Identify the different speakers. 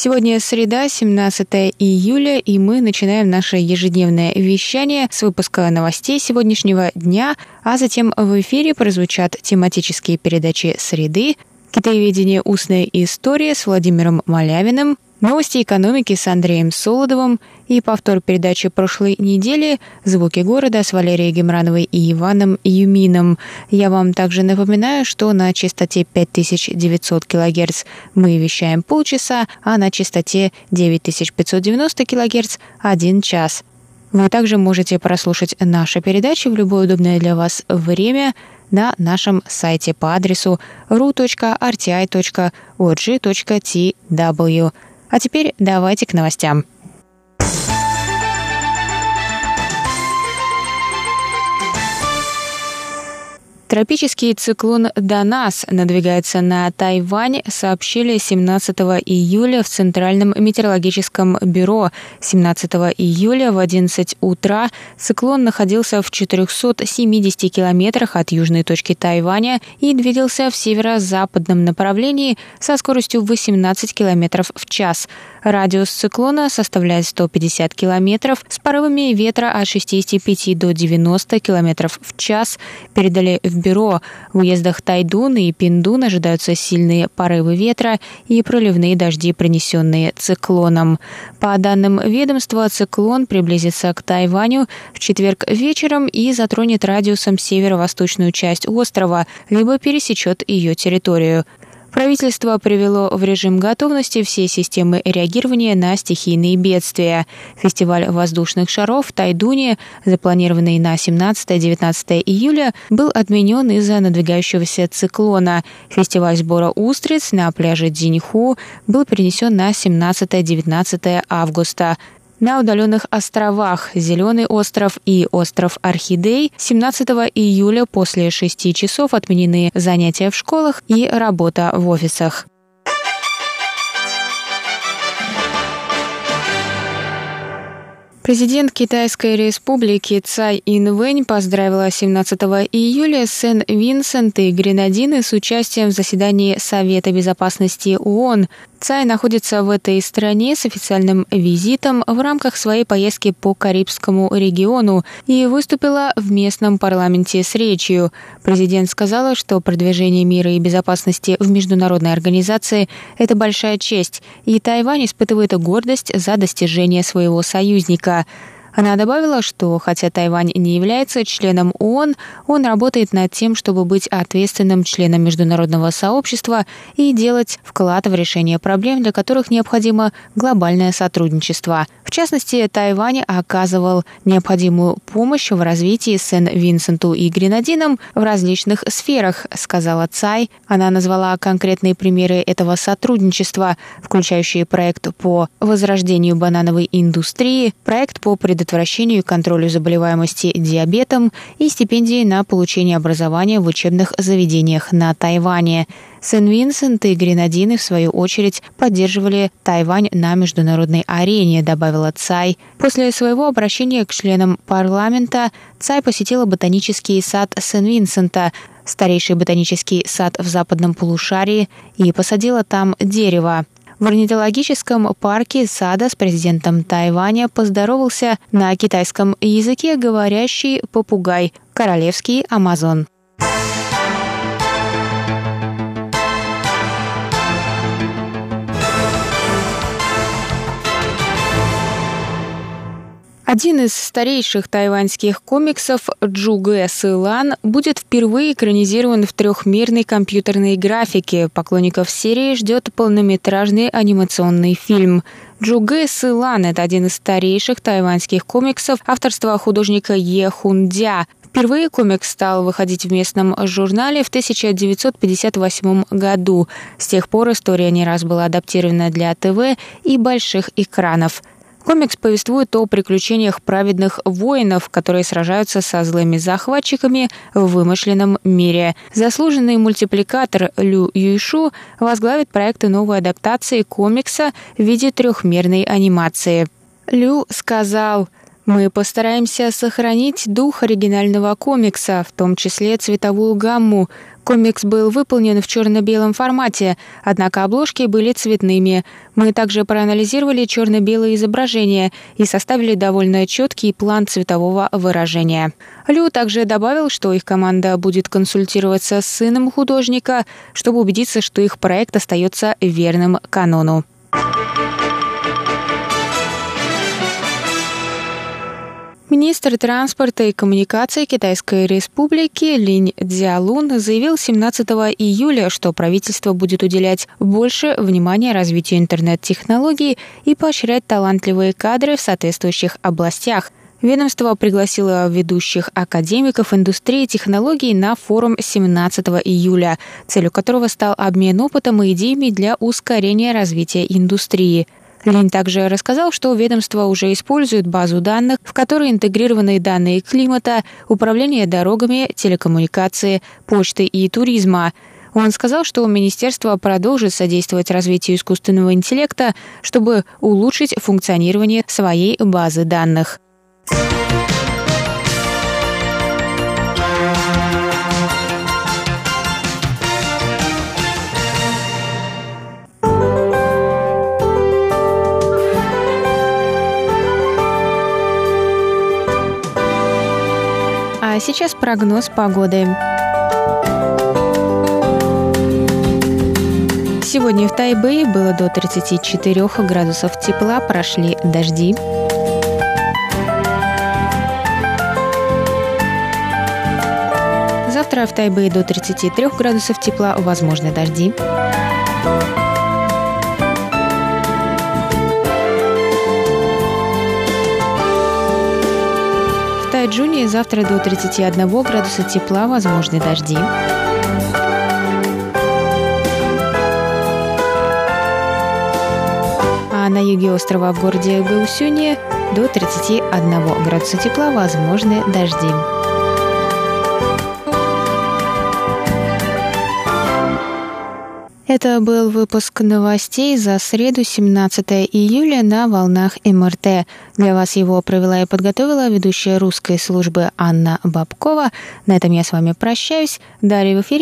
Speaker 1: Сегодня среда, 17 июля, и мы начинаем наше ежедневное вещание с выпуска новостей сегодняшнего дня, а затем в эфире прозвучат тематические передачи «Среды», «Китаеведение. Устная история» с Владимиром Малявиным, Новости экономики с Андреем Солодовым и повтор передачи прошлой недели «Звуки города» с Валерией Гемрановой и Иваном Юмином. Я вам также напоминаю, что на частоте 5900 кГц мы вещаем полчаса, а на частоте 9590 кГц – один час. Вы также можете прослушать наши передачи в любое удобное для вас время на нашем сайте по адресу ru.rti.org.tw. А теперь давайте к новостям. Тропический циклон Данас надвигается на Тайвань, сообщили 17 июля в Центральном метеорологическом бюро. 17 июля в 11 утра циклон находился в 470 километрах от южной точки Тайваня и двигался в северо-западном направлении со скоростью 18 километров в час. Радиус циклона составляет 150 километров с порывами ветра от 65 до 90 километров в час, передали в бюро. В уездах Тайдун и Пиндун ожидаются сильные порывы ветра и проливные дожди, принесенные циклоном. По данным ведомства, циклон приблизится к Тайваню в четверг вечером и затронет радиусом северо-восточную часть острова, либо пересечет ее территорию. Правительство привело в режим готовности все системы реагирования на стихийные бедствия. Фестиваль воздушных шаров в Тайдуне, запланированный на 17-19 июля, был отменен из-за надвигающегося циклона. Фестиваль сбора устриц на пляже Дзиньху был перенесен на 17-19 августа. На удаленных островах Зеленый остров и остров Орхидей 17 июля после 6 часов отменены занятия в школах и работа в офисах. Президент Китайской республики Цай Инвэнь поздравила 17 июля Сен-Винсент и Гренадины с участием в заседании Совета безопасности ООН. Цай находится в этой стране с официальным визитом в рамках своей поездки по Карибскому региону и выступила в местном парламенте с речью. Президент сказала, что продвижение мира и безопасности в международной организации – это большая честь, и Тайвань испытывает гордость за достижение своего союзника – она добавила, что хотя Тайвань не является членом ООН, он работает над тем, чтобы быть ответственным членом международного сообщества и делать вклад в решение проблем, для которых необходимо глобальное сотрудничество. Частности, Тайвань оказывал необходимую помощь в развитии Сен-Винсенту и Гренадинам в различных сферах, сказала Цай. Она назвала конкретные примеры этого сотрудничества, включающие проект по возрождению банановой индустрии, проект по предотвращению и контролю заболеваемости диабетом и стипендии на получение образования в учебных заведениях на Тайване. Сен-Винсент и Гренадины, в свою очередь, поддерживали Тайвань на международной арене, добавила Цай. После своего обращения к членам парламента Цай посетила ботанический сад Сен-Винсента, старейший ботанический сад в западном полушарии, и посадила там дерево. В орнитологическом парке сада с президентом Тайваня поздоровался на китайском языке говорящий попугай – королевский амазон. Один из старейших тайваньских комиксов Джугэ Сылан будет впервые экранизирован в трехмерной компьютерной графике. Поклонников серии ждет полнометражный анимационный фильм. Джугэ Сылан – это один из старейших тайваньских комиксов авторства художника Е Хундя. Впервые комикс стал выходить в местном журнале в 1958 году. С тех пор история не раз была адаптирована для ТВ и больших экранов – Комикс повествует о приключениях праведных воинов, которые сражаются со злыми захватчиками в вымышленном мире. Заслуженный мультипликатор Лю Юйшу возглавит проекты новой адаптации комикса в виде трехмерной анимации. Лю сказал, мы постараемся сохранить дух оригинального комикса, в том числе цветовую гамму. Комикс был выполнен в черно-белом формате, однако обложки были цветными. Мы также проанализировали черно-белые изображения и составили довольно четкий план цветового выражения. Лю также добавил, что их команда будет консультироваться с сыном художника, чтобы убедиться, что их проект остается верным канону. Министр транспорта и коммуникаций Китайской Республики Линь Цзялун заявил 17 июля, что правительство будет уделять больше внимания развитию интернет-технологий и поощрять талантливые кадры в соответствующих областях. Ведомство пригласило ведущих академиков индустрии технологий на форум 17 июля, целью которого стал обмен опытом и идеями для ускорения развития индустрии – Лень также рассказал, что ведомство уже использует базу данных, в которой интегрированы данные климата, управления дорогами, телекоммуникации, почты и туризма. Он сказал, что министерство продолжит содействовать развитию искусственного интеллекта, чтобы улучшить функционирование своей базы данных. А сейчас прогноз погоды. Сегодня в Тайбэе было до 34 градусов тепла, прошли дожди. Завтра в Тайбэе до 33 градусов тепла, возможны дожди. Тайджуне завтра до 31 градуса тепла, возможны дожди. А на юге острова в городе Гаусюне до 31 градуса тепла возможны дожди. Это был выпуск новостей за среду 17 июля на волнах МРТ. Для вас его провела и подготовила ведущая русской службы Анна Бабкова. На этом я с вами прощаюсь. Далее в эфире